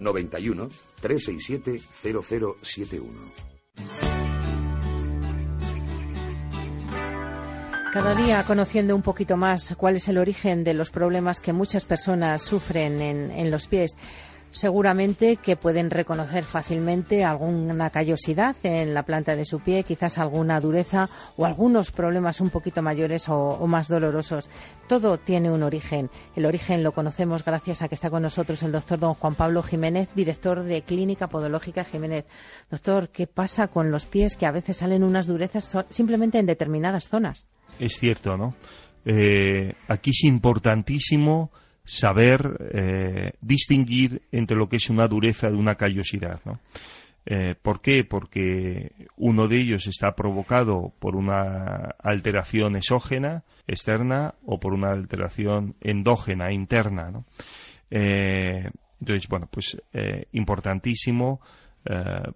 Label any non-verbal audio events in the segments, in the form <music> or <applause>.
91 367 0071. Cada día conociendo un poquito más cuál es el origen de los problemas que muchas personas sufren en, en los pies seguramente que pueden reconocer fácilmente alguna callosidad en la planta de su pie, quizás alguna dureza o algunos problemas un poquito mayores o, más dolorosos. Todo tiene un origen. El origen lo conocemos gracias a que está con nosotros el doctor don Juan Pablo Jiménez, director de Clínica Podológica Jiménez. Doctor, ¿qué pasa con los pies que a veces salen unas durezas simplemente en determinadas zonas? Es cierto, ¿no? Eh, aquí es importantísimo saber eh, distinguir entre lo que es una dureza de una callosidad. ¿no? Eh, ¿Por qué? Porque uno de ellos está provocado por una alteración exógena, externa, o por una alteración endógena, interna. ¿no? Eh, entonces, bueno, pues importantísimo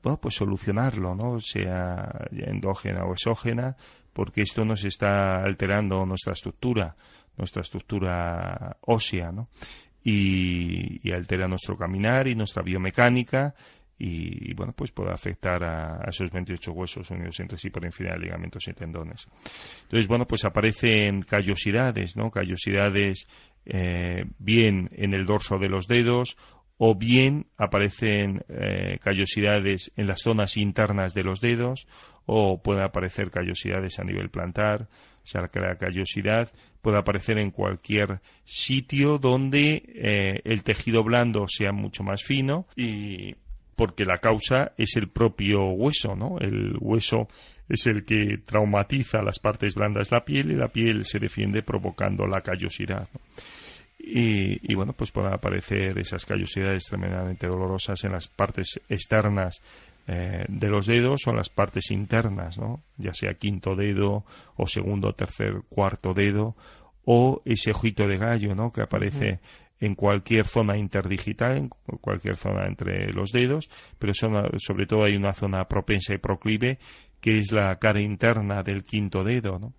bueno, pues solucionarlo, ¿no? sea endógena o exógena, porque esto nos está alterando nuestra estructura nuestra estructura ósea, ¿no? Y, altera nuestro caminar y nuestra biomecánica y, bueno, pues puede afectar a, esos 28 huesos unidos entre sí por infinidad de ligamentos y tendones. Entonces, bueno, pues aparecen callosidades, ¿no? Callosidades eh, bien en el dorso de los dedos o bien aparecen eh, callosidades en las zonas internas de los dedos o pueden aparecer callosidades a nivel plantar, o sea, que la callosidad puede aparecer en cualquier sitio donde eh, el tejido blando sea mucho más fino y porque la causa es el propio hueso, ¿no? El hueso es el que traumatiza las partes blandas de la piel y la piel se defiende provocando la callosidad. Y, y, bueno, pues pueden aparecer esas callosidades tremendamente dolorosas en las partes externas eh, de los dedos o las partes internas, ¿no? ya sea quinto dedo o segundo, tercer, cuarto dedo o ese ojito de gallo ¿no? que aparece en cualquier zona interdigital, en cualquier zona entre los dedos, pero sobre todo hay una zona propensa y proclive que es la cara interna del quinto dedo, ¿no?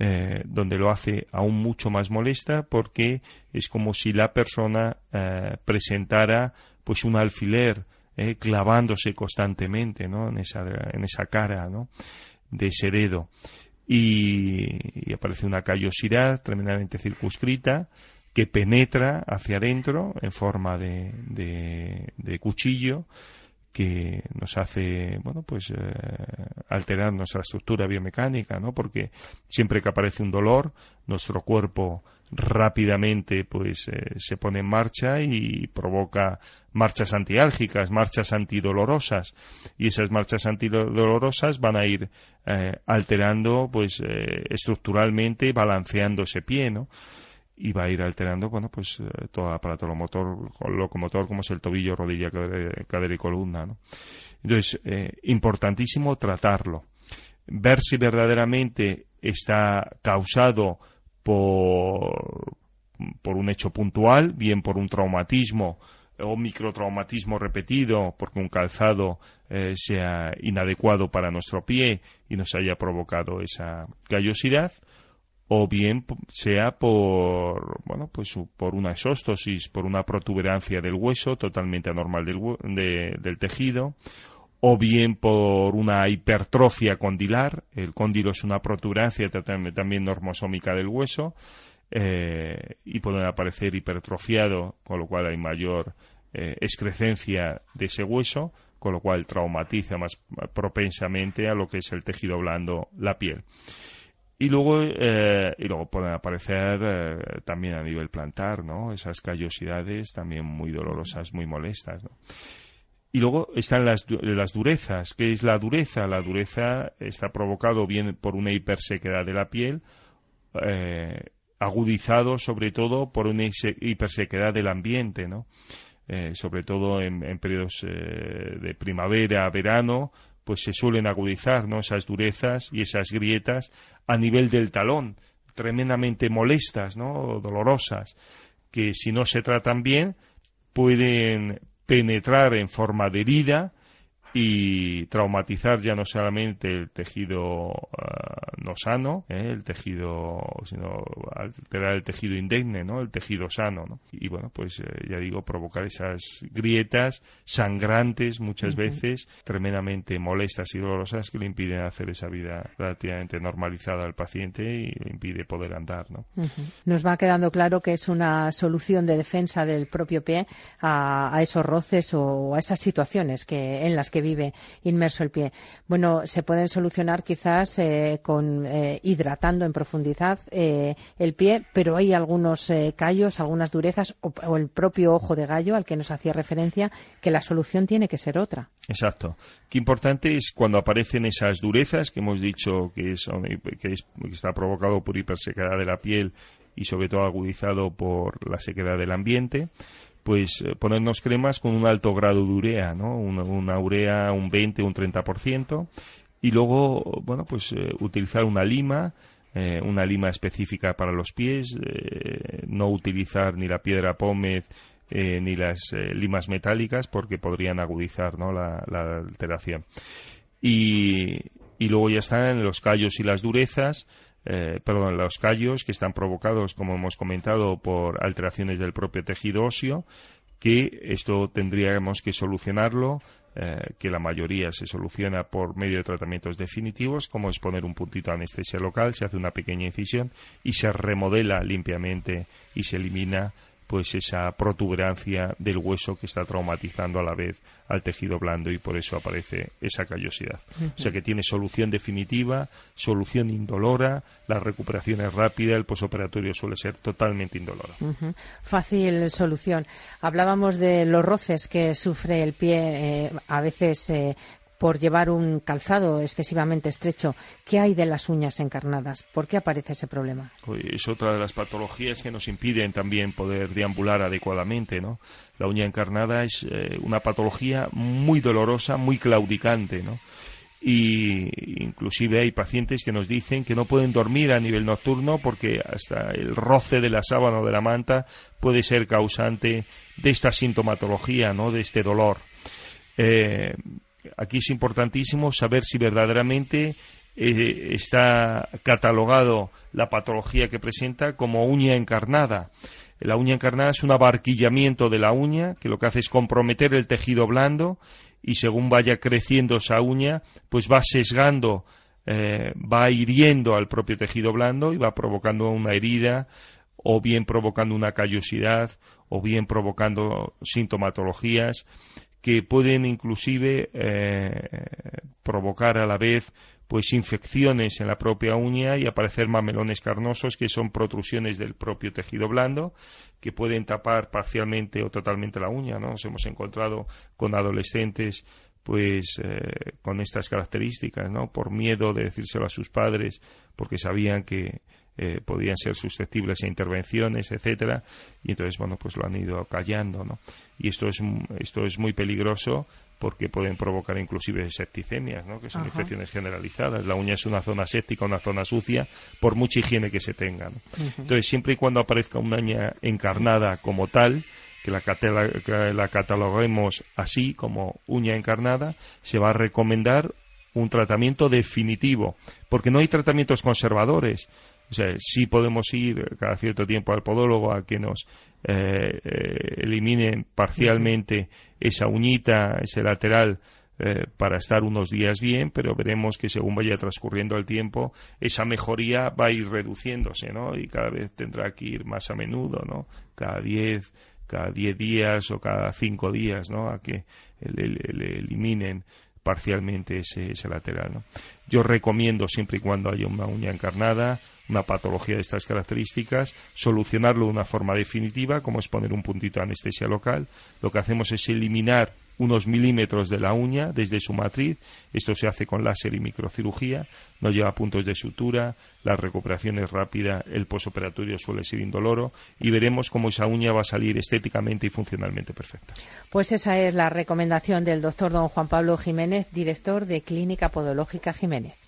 Eh, donde lo hace aún mucho más molesta porque es como si la persona eh, presentara pues un alfiler eh, clavándose constantemente ¿no? en, esa, en esa cara ¿no? de ese dedo. Y, aparece una callosidad tremendamente circunscrita que penetra hacia adentro en forma de, de, cuchillo que nos hace bueno pues eh, alterar nuestra estructura biomecánica no porque siempre que aparece un dolor nuestro cuerpo rápidamente pues eh, se pone en marcha y provoca marchas antiálgicas, marchas antidolorosas y esas marchas antidolorosas van a ir eh, alterando pues estructuralmente, balanceando ese pie, ¿no? Y va a ir alterando bueno pues todo el aparato locomotor, como es el tobillo, rodilla, cadera, y columna, ¿no? Entonces, importantísimo tratarlo, ver si verdaderamente está causado por, por un hecho puntual, bien por un traumatismo o microtraumatismo repetido porque un calzado eh, sea inadecuado para nuestro pie y nos haya provocado esa callosidad o bien sea por bueno pues por una exóstosis por una protuberancia del hueso totalmente anormal del, del tejido o bien por una hipertrofia condilar, el cóndilo es una protuberancia también normosómica del hueso, eh, y pueden aparecer hipertrofiado, con lo cual hay mayor eh, excrecencia de ese hueso, con lo cual traumatiza más propensamente a lo que es el tejido blando, la piel. Y luego, eh, y luego pueden aparecer eh, también a nivel plantar, ¿no? Esas callosidades también muy dolorosas, muy molestas, ¿no? Y luego están las, las durezas. ¿Qué es la dureza? La dureza está provocado bien por una hipersequedad de la piel, eh, agudizado sobre todo por una hipersequedad del ambiente, ¿no? Eh, sobre todo en, periodos eh, de primavera, verano, pues se suelen agudizar. Esas durezas y esas grietas a nivel del talón, tremendamente molestas, ¿no? Dolorosas, que si no se tratan bien pueden penetrar en forma de herida y traumatizar ya no solamente el tejido ah, no sano, ¿eh? el tejido, sino alterar el tejido indemne, ¿no? el tejido sano. ¿no? Y bueno, pues eh, ya digo, provocar esas grietas sangrantes muchas veces, tremendamente molestas y dolorosas que le impiden hacer esa vida relativamente normalizada al paciente y le impide poder andar. ¿no? Nos va quedando claro que es una solución de defensa del propio pie a, a esos roces o a esas situaciones que en las que vive inmerso el pie. Bueno, se pueden solucionar quizás eh, con eh, hidratando en profundidad eh, el pie, pero hay algunos callos, algunas durezas o, el propio ojo de gallo al que nos hacía referencia que la solución tiene que ser otra. Exacto. Qué importante es cuando aparecen esas durezas que hemos dicho que, que está provocado por hipersequedad de la piel y sobre todo agudizado por la sequedad del ambiente pues eh, ponernos cremas con un alto grado de urea, ¿no? Una, urea un 20, un 30%, y luego, bueno, pues eh, utilizar una lima, eh, una lima específica para los pies, no utilizar ni la piedra pómez ni las limas metálicas porque podrían agudizar ¿no? la, alteración. Y, y, luego ya están los callos y las durezas, perdón, los callos que están provocados, como hemos comentado, por alteraciones del propio tejido óseo, que esto tendríamos que solucionarlo, eh, que la mayoría se soluciona por medio de tratamientos definitivos, como es poner un puntito de anestesia local, se hace una pequeña incisión y se remodela limpiamente y se elimina pues esa protuberancia del hueso que está traumatizando a la vez al tejido blando y por eso aparece esa callosidad. O sea que tiene solución definitiva, solución indolora, la recuperación es rápida, el posoperatorio suele ser totalmente indoloro. Fácil solución. Hablábamos de los roces que sufre el pie eh, a veces eh, por llevar un calzado excesivamente estrecho. ¿Qué hay de las uñas encarnadas? ¿Por qué aparece ese problema? es otra de las patologías que nos impiden también poder deambular adecuadamente, ¿no? La uña encarnada es eh, una patología muy dolorosa, muy claudicante, ¿no? y inclusive hay pacientes que nos dicen que no pueden dormir a nivel nocturno porque hasta el roce de la sábana o de la manta puede ser causante de esta sintomatología, ¿no? De este dolor. Eh, aquí es importantísimo saber si verdaderamente eh, está catalogado la patología que presenta como uña encarnada. La uña encarnada es un abarquillamiento de la uña que lo que hace es comprometer el tejido blando y según vaya creciendo esa uña, pues va sesgando, eh, va hiriendo al propio tejido blando y va provocando una herida o bien provocando una callosidad o bien provocando sintomatologías que pueden inclusive eh, provocar a la vez pues infecciones en la propia uña y aparecer mamelones carnosos que son protrusiones del propio tejido blando que pueden tapar parcialmente o totalmente la uña ¿no? nos hemos encontrado con adolescentes pues eh, con estas características no por miedo de decírselo a sus padres porque sabían que eh, podían ser susceptibles a intervenciones, etcétera, y entonces bueno pues lo han ido callando, ¿no? Y esto es esto es muy peligroso porque pueden provocar inclusive septicemias, ¿no? que son infecciones generalizadas. La uña es una zona séptica, una zona sucia, por mucha higiene que se tenga. Entonces, siempre y cuando aparezca una uña encarnada como tal, que la, que la cataloguemos así, como uña encarnada, se va a recomendar un tratamiento definitivo, porque no hay tratamientos conservadores. O sea, sí podemos ir cada cierto tiempo al podólogo a que nos eh, eh, eliminen parcialmente esa uñita, ese lateral, eh, para estar unos días bien, pero veremos que según vaya transcurriendo el tiempo, esa mejoría va a ir reduciéndose, ¿no? Y cada vez tendrá que ir más a menudo, ¿no? Cada 10, cada 10 días o cada 5 días, ¿no? A que le, eliminen parcialmente ese, ese lateral. ¿no? Yo recomiendo, siempre y cuando haya una uña encarnada, una patología de estas características, solucionarlo de una forma definitiva, como es poner un puntito de anestesia local. Lo que hacemos es eliminar unos milímetros de la uña desde su matriz. Esto se hace con láser y microcirugía, no lleva puntos de sutura, la recuperación es rápida, el posoperatorio suele ser indoloro y veremos cómo esa uña va a salir estéticamente y funcionalmente perfecta. Pues esa es la recomendación del doctor don Juan Pablo Jiménez, director de Clínica Podológica Jiménez.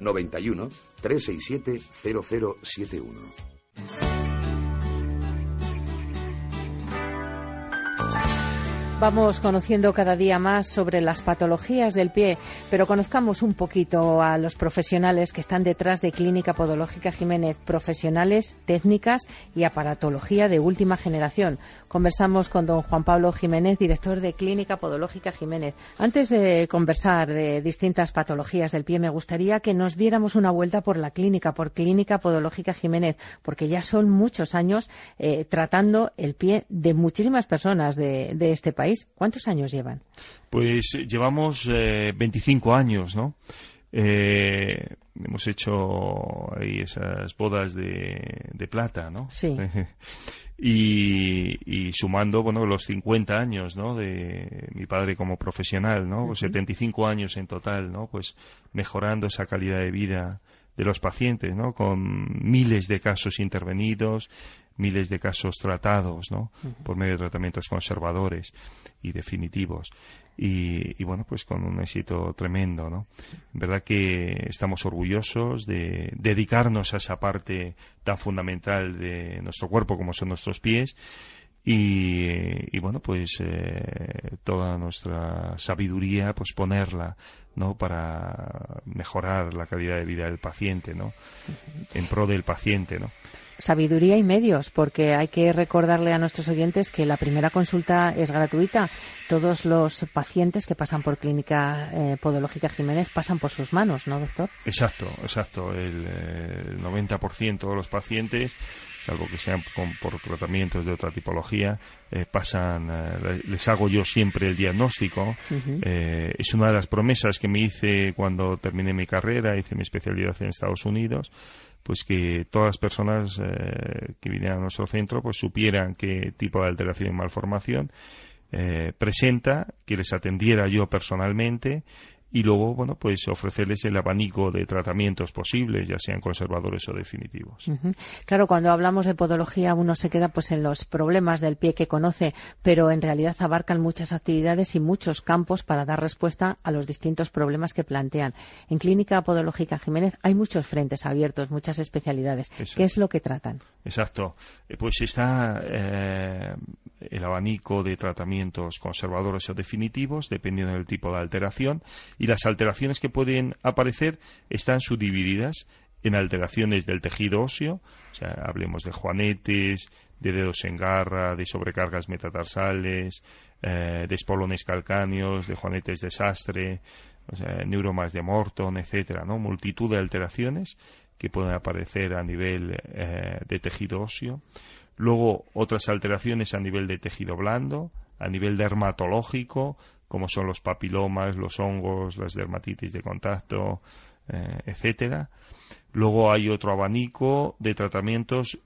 91 367 0071. Vamos conociendo cada día más sobre las patologías del pie, pero conozcamos un poquito a los profesionales que están detrás de Clínica Podológica Jiménez, profesionales, técnicas y aparatología de última generación. Conversamos con don Juan Pablo Jiménez, director de Clínica Podológica Jiménez. Antes de conversar de distintas patologías del pie, me gustaría que nos diéramos una vuelta por la clínica, por Clínica Podológica Jiménez, porque ya son muchos años eh, tratando el pie de muchísimas personas de este país ¿Cuántos años llevan? Pues eh, llevamos 25 eh, años, ¿no? Eh, hemos hecho ahí esas bodas de, plata, ¿no? Sí. <laughs> y, sumando, bueno, los 50 años, ¿no? De mi padre como profesional, ¿no? 75 años en total, ¿no? Pues mejorando esa calidad de vida de los pacientes, ¿no? Con miles de casos intervenidos, miles de casos tratados, ¿no? Por medio de tratamientos conservadores y definitivos. Y, bueno, pues con un éxito tremendo, ¿no? En verdad que estamos orgullosos de dedicarnos a esa parte tan fundamental de nuestro cuerpo como son nuestros pies y, bueno pues eh, toda nuestra sabiduría pues ponerla no para mejorar la calidad de vida del paciente no en pro del paciente no sabiduría y medios, porque hay que recordarle a nuestros oyentes que la primera consulta es gratuita. Todos los pacientes que pasan por Clínica eh, Podológica Jiménez pasan por sus manos, ¿no, doctor? Exacto, exacto. El, 90% de los pacientes salvo que sean por tratamientos de otra tipología, eh, pasan, eh, les hago yo siempre el diagnóstico. es una de las promesas que me hice cuando terminé mi carrera, hice mi especialidad en Estados Unidos pues que todas las personas eh, que vinieran a nuestro centro pues supieran qué tipo de alteración y malformación eh, presenta, que les atendiera yo personalmente y luego, bueno, pues ofrecerles el abanico de tratamientos posibles, ya sean conservadores o definitivos. Claro, cuando hablamos de podología uno se queda pues en los problemas del pie que conoce, pero en realidad abarcan muchas actividades y muchos campos para dar respuesta a los distintos problemas que plantean. En Clínica Podológica Jiménez hay muchos frentes abiertos, muchas especialidades. ¿Qué es lo que tratan? Exacto. Eh, pues está eh, el abanico de tratamientos conservadores o definitivos, dependiendo del tipo de alteración, y las alteraciones que pueden aparecer están subdivididas en alteraciones del tejido óseo, o sea, hablemos de juanetes, de dedos en garra, de sobrecargas metatarsales, eh, de espolones calcáneos, de juanetes de sastre, o sea, neuromas de Morton, etcétera, ¿no? Multitud de alteraciones que pueden aparecer a nivel eh, de tejido óseo. Luego otras alteraciones a nivel de tejido blando, a nivel dermatológico, como son los papilomas, los hongos, las dermatitis de contacto, eh, etcétera. Luego hay otro abanico de tratamientos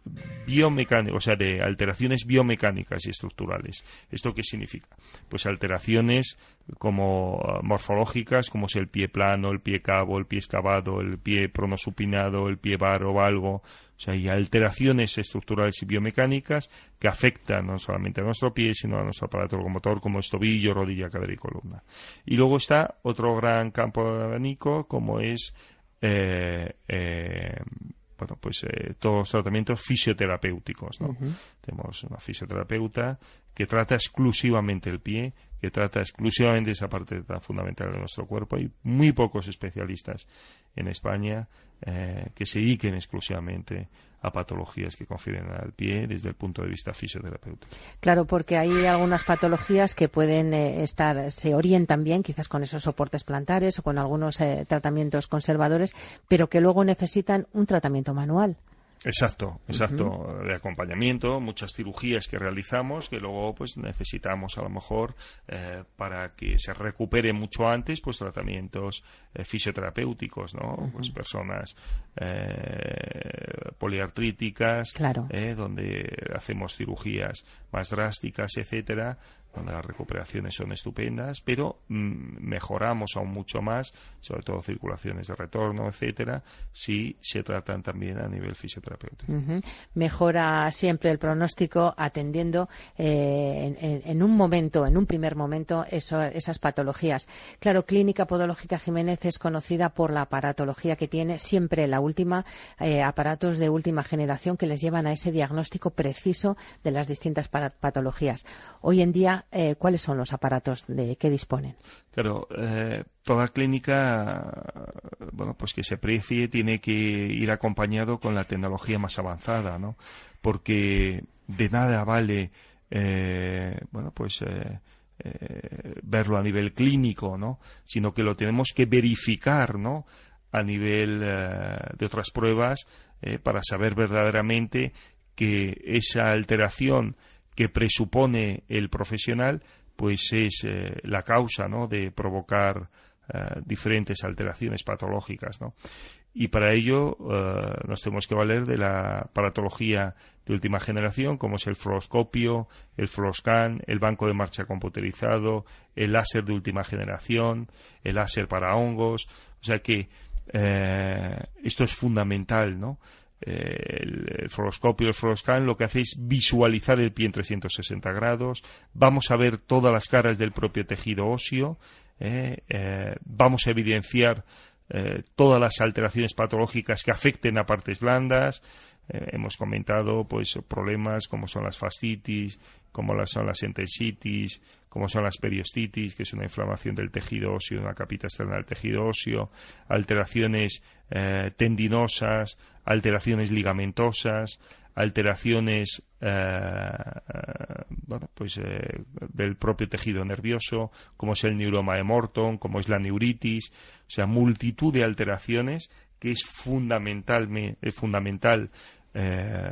biomecánicos, o sea, de alteraciones biomecánicas y estructurales. ¿Esto qué significa? Pues alteraciones como ah, morfológicas, como es el pie plano, el pie cabo, el pie excavado, el pie pronosupinado, el pie bar valgo. O sea, hay alteraciones estructurales y biomecánicas que afectan no solamente a nuestro pie, sino a nuestro aparato locomotor, como es tobillo, rodilla, cadera y columna. Y luego está otro gran campo de abanico, como es eh, eh, bueno, pues eh, todos los tratamientos fisioterapéuticos, ¿no? Tenemos una fisioterapeuta que trata exclusivamente el pie, que trata exclusivamente esa parte tan fundamental de nuestro cuerpo. Hay muy pocos especialistas en España eh, que se dediquen exclusivamente a patologías que confieren al pie desde el punto de vista fisioterapéutico. Claro, porque hay algunas patologías que pueden eh, estar, se orientan bien, quizás con esos soportes plantares o con algunos eh, tratamientos conservadores, pero que luego necesitan un tratamiento manual. Exacto, exacto, de acompañamiento, muchas cirugías que realizamos que luego pues necesitamos a lo mejor eh, para que se recupere mucho antes pues tratamientos eh, fisioterapéuticos, ¿no? Pues personas eh, poliartríticas, claro. donde hacemos cirugías más drásticas, etcétera, donde las recuperaciones son estupendas, pero mm, mejoramos aún mucho más, sobre todo circulaciones de retorno, etcétera, si se tratan también a nivel fisioterapéutico. Mejora siempre el pronóstico atendiendo eh, en, un momento, en un primer momento, esas patologías. Claro, Clínica Podológica Jiménez es conocida por la aparatología que tiene siempre la última, eh, aparatos de última generación que les llevan a ese diagnóstico preciso de las distintas patologías. Hoy en día eh, cuáles son los aparatos de que disponen. Claro, eh, toda clínica, bueno, pues que se precie tiene que ir acompañado con la tecnología más avanzada, ¿no? Porque de nada vale, eh, bueno, pues verlo a nivel clínico, ¿no? Sino que lo tenemos que verificar, ¿no? A nivel de otras pruebas para saber verdaderamente que esa alteración que presupone el profesional, pues es eh, la causa ¿no? de provocar eh, diferentes alteraciones patológicas. ¿no? Y para ello eh, nos tenemos que valer de la paratología de última generación, como es el fluoroscopio, el fluoroscan, el banco de marcha computerizado, el láser de última generación, el láser para hongos. O sea que esto es fundamental, ¿no? El, fluoroscopio y el fluoroscan lo que hace es visualizar el pie en 360 grados, vamos a ver todas las caras del propio tejido óseo, eh, eh, vamos a evidenciar eh, todas las alteraciones patológicas que afecten a partes blandas, hemos comentado pues problemas como son las fascitis, como son las enteritis, como son las periostitis, que es una inflamación del tejido óseo, una capita externa del tejido óseo, alteraciones eh, tendinosas, alteraciones ligamentosas, alteraciones eh, pues, eh, del propio tejido nervioso, como es el neuroma de Morton, como es la neuritis, o sea, multitud de alteraciones que es fundamental, es fundamental eh,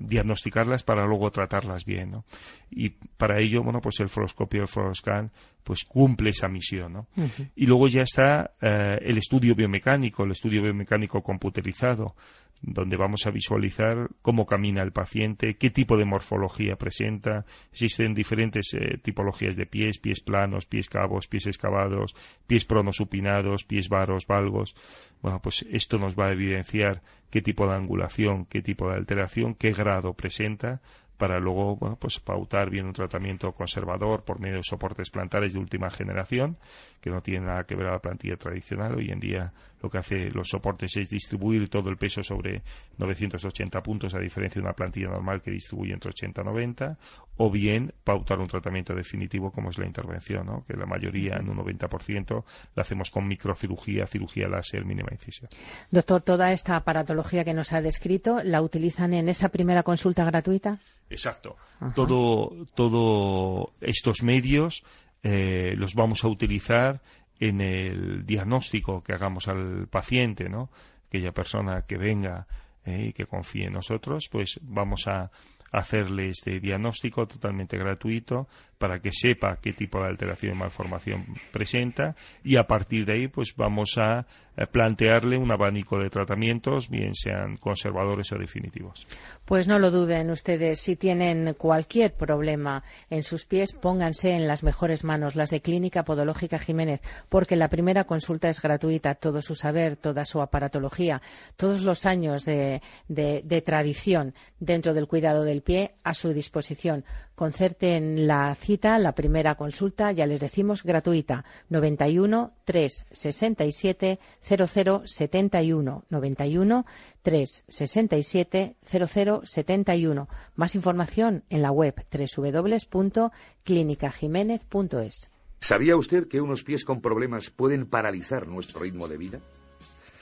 diagnosticarlas para luego tratarlas bien, ¿no? Y para ello, bueno, pues el fluoroscopio el fluoroscan pues cumple esa misión, ¿no? Y luego ya está eh, el estudio biomecánico, el estudio biomecánico computerizado, donde vamos a visualizar cómo camina el paciente, qué tipo de morfología presenta. Existen diferentes eh, tipologías de pies, pies planos, pies cabos, pies excavados, pies pronosupinados, pies varos, valgos. Bueno, pues esto nos va a evidenciar qué tipo de angulación, qué tipo de alteración, qué grado presenta para luego bueno, pues pautar bien un tratamiento conservador por medio de soportes plantares de última generación, que no tiene nada que ver a la plantilla tradicional. Hoy en día lo que hace los soportes es distribuir todo el peso sobre 980 puntos, a diferencia de una plantilla normal que distribuye entre 80 y 90, o bien pautar un tratamiento definitivo como es la intervención, ¿no? que la mayoría, en un 90%, la hacemos con microcirugía, cirugía láser, mínima incisión. Doctor, toda esta aparatología que nos ha descrito, ¿la utilizan en esa primera consulta gratuita? Exacto. Todo, todo estos medios eh, los vamos a utilizar en el diagnóstico que hagamos al paciente, ¿no? Aquella persona que venga eh, y que confíe en nosotros, pues vamos a hacerle este diagnóstico totalmente gratuito para que sepa qué tipo de alteración y malformación presenta y a partir de ahí pues vamos a eh, plantearle un abanico de tratamientos, bien sean conservadores o definitivos. Pues no lo duden ustedes, si tienen cualquier problema en sus pies, pónganse en las mejores manos, las de Clínica Podológica Jiménez, porque la primera consulta es gratuita, todo su saber, toda su aparatología, todos los años de, de tradición dentro del cuidado del del pie a su disposición. Concerten la cita, la primera consulta, ya les decimos, gratuita. 91 367 0071. 91 367 0071. Más información en la web www.clinicajiménez.es. ¿Sabía usted que unos pies con problemas pueden paralizar nuestro ritmo de vida?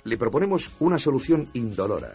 Le proponemos una solución indolora,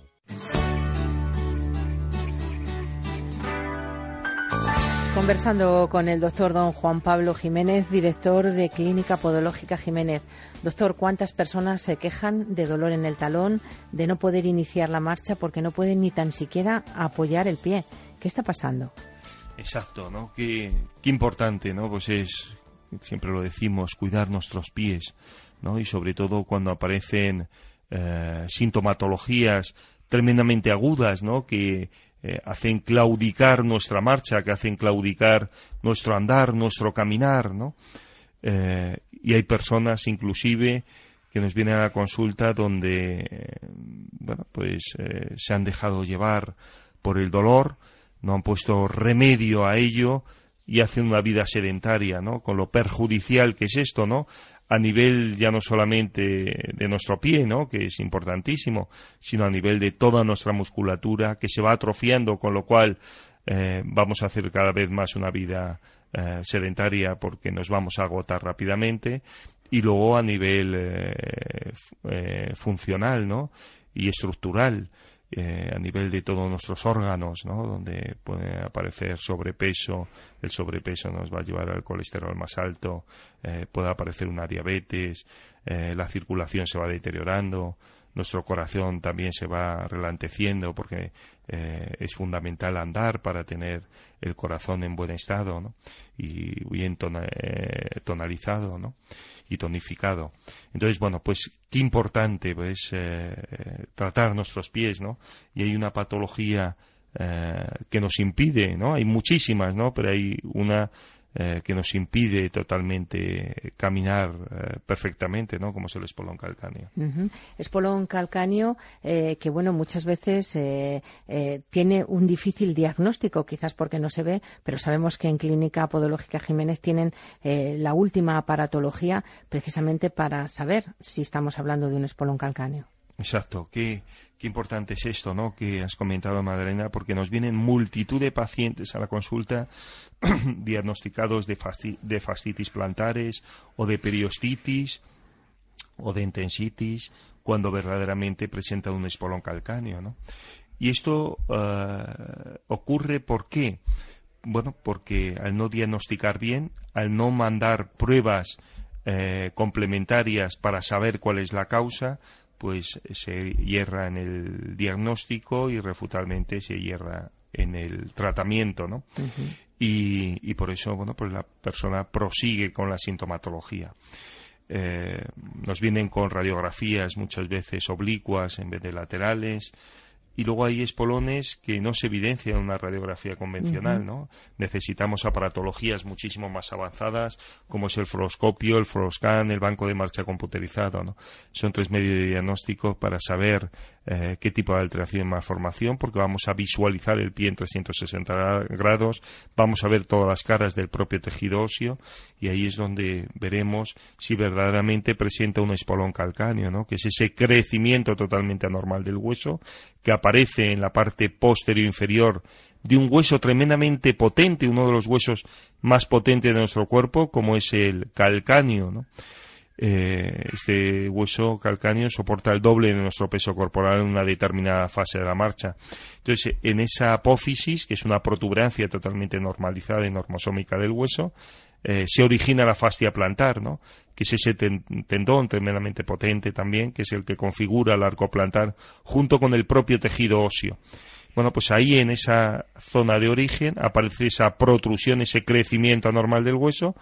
Conversando con el doctor don Juan Pablo Jiménez, director de Clínica Podológica Jiménez. Doctor, ¿cuántas personas se quejan de dolor en el talón, de no poder iniciar la marcha porque no pueden ni tan siquiera apoyar el pie? ¿Qué está pasando? Exacto, ¿no? Qué, importante, ¿no? Pues es, siempre lo decimos, cuidar nuestros pies, ¿no? Y sobre todo cuando aparecen eh, sintomatologías tremendamente agudas, ¿no? Que eh, hacen claudicar nuestra marcha, que hacen claudicar nuestro andar, nuestro caminar, ¿no? Eh, y hay personas, inclusive, que nos vienen a la consulta donde, bueno, pues se han dejado llevar por el dolor, no han puesto remedio a ello y hacen una vida sedentaria, ¿no? Con lo perjudicial que es esto, ¿no? A nivel ya no solamente de nuestro pie, ¿no? Que es importantísimo, sino a nivel de toda nuestra musculatura que se va atrofiando, con lo cual eh, vamos a hacer cada vez más una vida eh, sedentaria porque nos vamos a agotar rápidamente y luego a nivel eh, funcional, ¿no? Y estructural eh, a nivel de todos nuestros órganos, ¿no? donde puede aparecer sobrepeso, el sobrepeso nos va a llevar al colesterol más alto, eh, puede aparecer una diabetes, eh, la circulación se va deteriorando, nuestro corazón también se va relanteciendo porque es fundamental andar para tener el corazón en buen estado ¿no? y bien tonalizado. ¿no? y tonificado. Entonces, bueno, pues qué importante pues eh, tratar nuestros pies, ¿no? Y hay una patología eh, que nos impide, ¿no? Hay muchísimas, ¿no? Pero hay una eh, que nos impide totalmente caminar eh, perfectamente, ¿no? Como es el espolón calcáneo. Espolón calcáneo eh, que, bueno, muchas veces tiene un difícil diagnóstico, quizás porque no se ve, pero sabemos que en Clínica Podológica Jiménez tienen la última aparatología precisamente para saber si estamos hablando de un espolón calcáneo. Exacto. Qué, importante es esto, ¿no? Que has comentado, Madalena, porque nos vienen multitud de pacientes a la consulta <clears throat> diagnosticados de, de fascitis plantares o de periostitis o de intensitis cuando verdaderamente presenta un espolón calcáneo, ¿no? Y esto uh, ocurre ¿por qué? Bueno, porque al no diagnosticar bien, al no mandar pruebas eh, complementarias para saber cuál es la causa, pues se hierra en el diagnóstico y refutalmente se hierra en el tratamiento, ¿no? y, por eso, bueno, pues la persona prosigue con la sintomatología. Eh, nos vienen con radiografías muchas veces oblicuas en vez de laterales, y luego hay espolones que no se evidencian en una radiografía convencional, ¿no? Necesitamos aparatologías muchísimo más avanzadas, como es el fluoroscopio, el fluoroscan, el banco de marcha computerizado, ¿no? Son tres medios de diagnóstico para saber eh, qué tipo de alteración y malformación, porque vamos a visualizar el pie en 360 grados, vamos a ver todas las caras del propio tejido óseo, y ahí es donde veremos si verdaderamente presenta un espolón calcáneo, ¿no? Que es ese crecimiento totalmente anormal del hueso, que aparece en la parte posterior inferior de un hueso tremendamente potente, uno de los huesos más potentes de nuestro cuerpo, como es el calcáneo. Eh, este hueso calcáneo soporta el doble de nuestro peso corporal en una determinada fase de la marcha. Entonces, en esa apófisis, que es una protuberancia totalmente normalizada y normosómica del hueso, eh, se origina la fascia plantar, ¿no? que es ese tendón tremendamente potente también, que es el que configura el arco plantar junto con el propio tejido óseo. Bueno, pues ahí en esa zona de origen aparece esa protrusión, ese crecimiento anormal del hueso,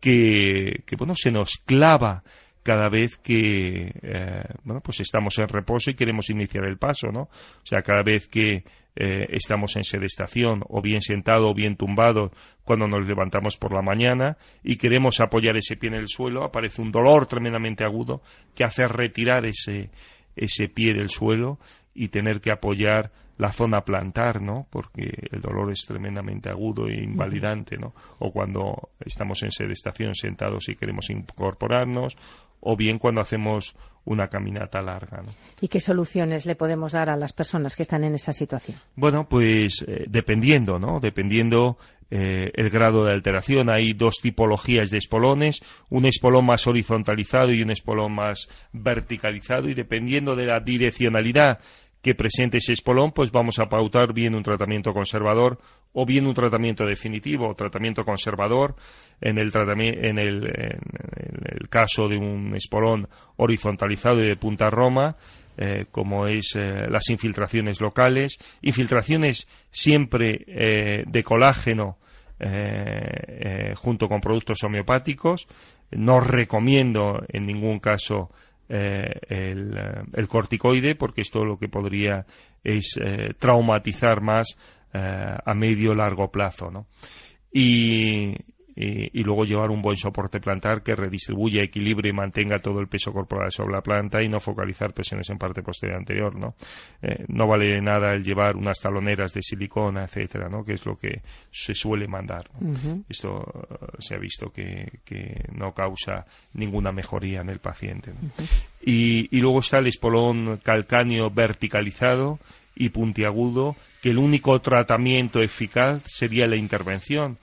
que, que bueno, se nos clava cada vez que eh, bueno pues estamos en reposo y queremos iniciar el paso no o sea cada vez que eh, estamos en sedestación o bien sentado o bien tumbado cuando nos levantamos por la mañana y queremos apoyar ese pie en el suelo aparece un dolor tremendamente agudo que hace retirar ese ese pie del suelo y tener que apoyar la zona plantar, ¿no? Porque el dolor es tremendamente agudo e invalidante, ¿no? O cuando estamos en sedestación sentados y queremos incorporarnos, o bien cuando hacemos una caminata larga. ¿Y qué soluciones le podemos dar a las personas que están en esa situación? Bueno, pues eh, dependiendo, ¿no? Dependiendo eh, el grado de alteración. Hay dos tipologías de espolones, un espolón más horizontalizado y un espolón más verticalizado, y dependiendo de la direccionalidad que presente ese espolón, pues vamos a pautar bien un tratamiento conservador o bien un tratamiento definitivo o tratamiento conservador en el, en el, en el caso de un espolón horizontalizado y de punta roma, eh, como es eh, las infiltraciones locales, infiltraciones siempre eh, de colágeno junto con productos homeopáticos. No recomiendo en ningún caso eh, el, corticoide, porque esto lo que podría es traumatizar más a medio largo plazo, ¿no? Y, y, luego llevar un buen soporte plantar que redistribuya, equilibre y mantenga todo el peso corporal sobre la planta y no focalizar presiones en parte posterior anterior, ¿no? Eh, no vale nada el llevar unas taloneras de silicona, etcétera, ¿no? Que es lo que se suele mandar. Esto eh, se ha visto que, no causa ninguna mejoría en el paciente. y, y luego está el espolón calcáneo verticalizado y puntiagudo, que el único tratamiento eficaz sería la intervención.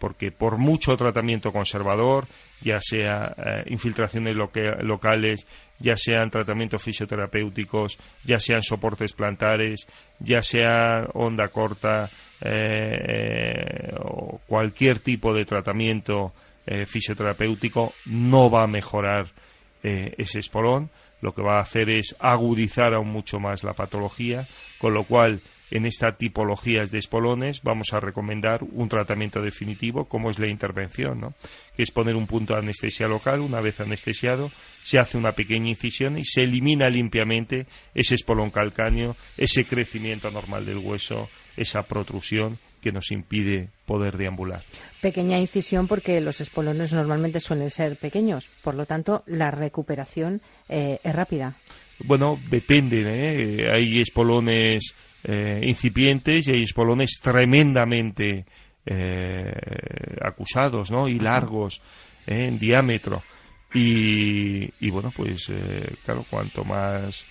Porque por mucho tratamiento conservador, ya sea eh, infiltraciones locales, ya sean tratamientos fisioterapéuticos, ya sean soportes plantares, ya sea onda corta eh, o cualquier tipo de tratamiento eh, fisioterapéutico, no va a mejorar ese espolón. Lo que va a hacer es agudizar aún mucho más la patología, con lo cual en esta tipología de espolones vamos a recomendar un tratamiento definitivo como es la intervención, ¿no? que es poner un punto de anestesia local, una vez anestesiado, se hace una pequeña incisión y se elimina limpiamente ese espolón calcáneo, ese crecimiento normal del hueso, esa protrusión que nos impide poder deambular. Pequeña incisión porque los espolones normalmente suelen ser pequeños, por lo tanto la recuperación eh, es rápida. Bueno, depende. ¿eh? Hay espolones eh, incipientes y hay espolones tremendamente eh, acusados ¿no? y largos eh, en diámetro. Y, y bueno, pues claro, cuanto más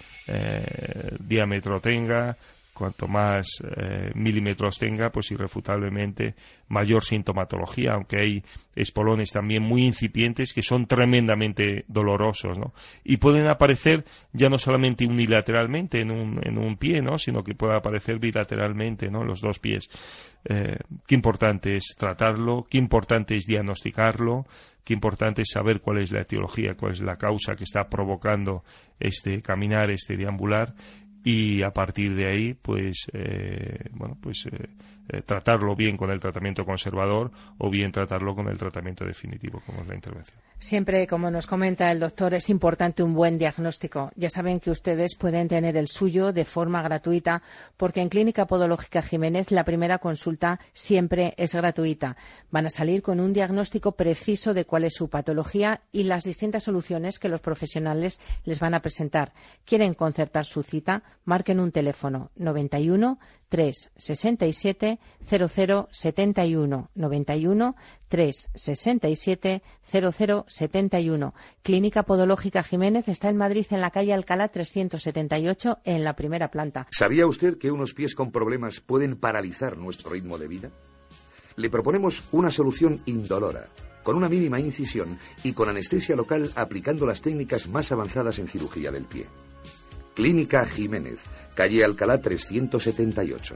diámetro tenga, cuanto más eh, milímetros tenga, pues irrefutablemente mayor sintomatología, aunque hay espolones también muy incipientes que son tremendamente dolorosos, ¿no? Y pueden aparecer ya no solamente unilateralmente en un, en un pie, ¿no? Sino que puede aparecer bilateralmente, ¿no? Los dos pies. Eh, qué importante es tratarlo, qué importante es diagnosticarlo, qué importante es saber cuál es la etiología, cuál es la causa que está provocando este caminar, este deambular y a partir de ahí pues eh, bueno pues eh, eh, tratarlo bien con el tratamiento conservador o bien tratarlo con el tratamiento definitivo, como es la intervención. Siempre, como nos comenta el doctor, es importante un buen diagnóstico. Ya saben que ustedes pueden tener el suyo de forma gratuita, porque en Clínica Podológica Jiménez la primera consulta siempre es gratuita. Van a salir con un diagnóstico preciso de cuál es su patología y las distintas soluciones que los profesionales les van a presentar. ¿Quieren concertar su cita? Marquen un teléfono 91 367 0071 91 367 0071. Clínica Podológica Jiménez está en Madrid en la calle Alcalá 378 en la primera planta. ¿Sabía usted que unos pies con problemas pueden paralizar nuestro ritmo de vida? Le proponemos una solución indolora con una mínima incisión y con anestesia local aplicando las técnicas más avanzadas en cirugía del pie. Clínica Jiménez, calle Alcalá 378.